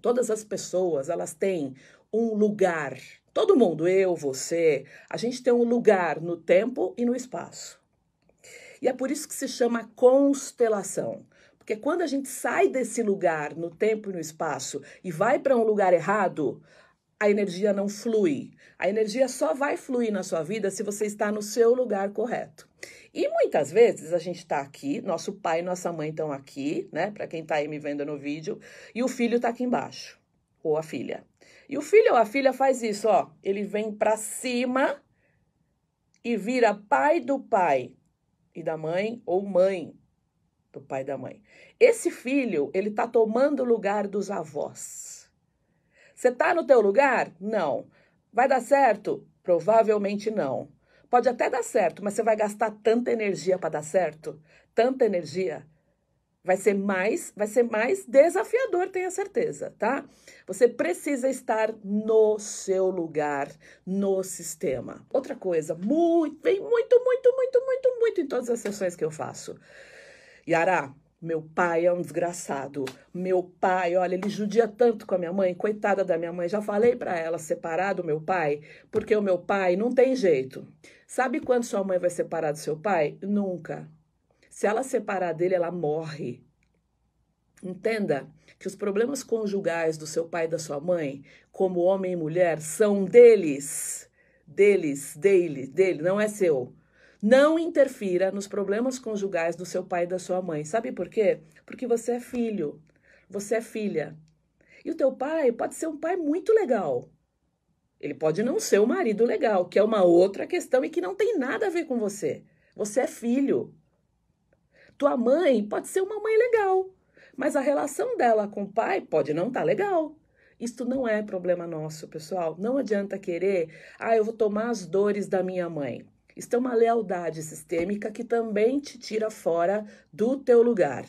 Todas as pessoas, elas têm um lugar. Todo mundo, eu, você, a gente tem um lugar no tempo e no espaço. E é por isso que se chama constelação. Porque quando a gente sai desse lugar no tempo e no espaço e vai para um lugar errado, a energia não flui. A energia só vai fluir na sua vida se você está no seu lugar correto. E muitas vezes a gente está aqui, nosso pai e nossa mãe estão aqui, né? Para quem está aí me vendo no vídeo, e o filho está aqui embaixo, ou a filha. E o filho ou a filha faz isso, ó. Ele vem para cima e vira pai do pai e da mãe, ou mãe do pai e da mãe. Esse filho, ele está tomando o lugar dos avós. Você está no teu lugar? Não. Vai dar certo? Provavelmente não. Pode até dar certo, mas você vai gastar tanta energia para dar certo, tanta energia. Vai ser mais, vai ser mais desafiador, tenha certeza, tá? Você precisa estar no seu lugar, no sistema. Outra coisa, muito, vem muito, muito, muito, muito, muito em todas as sessões que eu faço. Yara, meu pai é um desgraçado. Meu pai, olha, ele judia tanto com a minha mãe, coitada da minha mãe. Já falei para ela separar do meu pai, porque o meu pai não tem jeito. Sabe quando sua mãe vai separar do seu pai? Nunca. Se ela separar dele, ela morre. Entenda que os problemas conjugais do seu pai e da sua mãe, como homem e mulher, são deles. Deles, dele, dele, não é seu. Não interfira nos problemas conjugais do seu pai e da sua mãe. Sabe por quê? Porque você é filho, você é filha. E o teu pai pode ser um pai muito legal. Ele pode não ser o um marido legal, que é uma outra questão e que não tem nada a ver com você. Você é filho. Tua mãe pode ser uma mãe legal, mas a relação dela com o pai pode não estar tá legal. Isto não é problema nosso, pessoal. Não adianta querer, ah, eu vou tomar as dores da minha mãe. Isto é uma lealdade sistêmica que também te tira fora do teu lugar.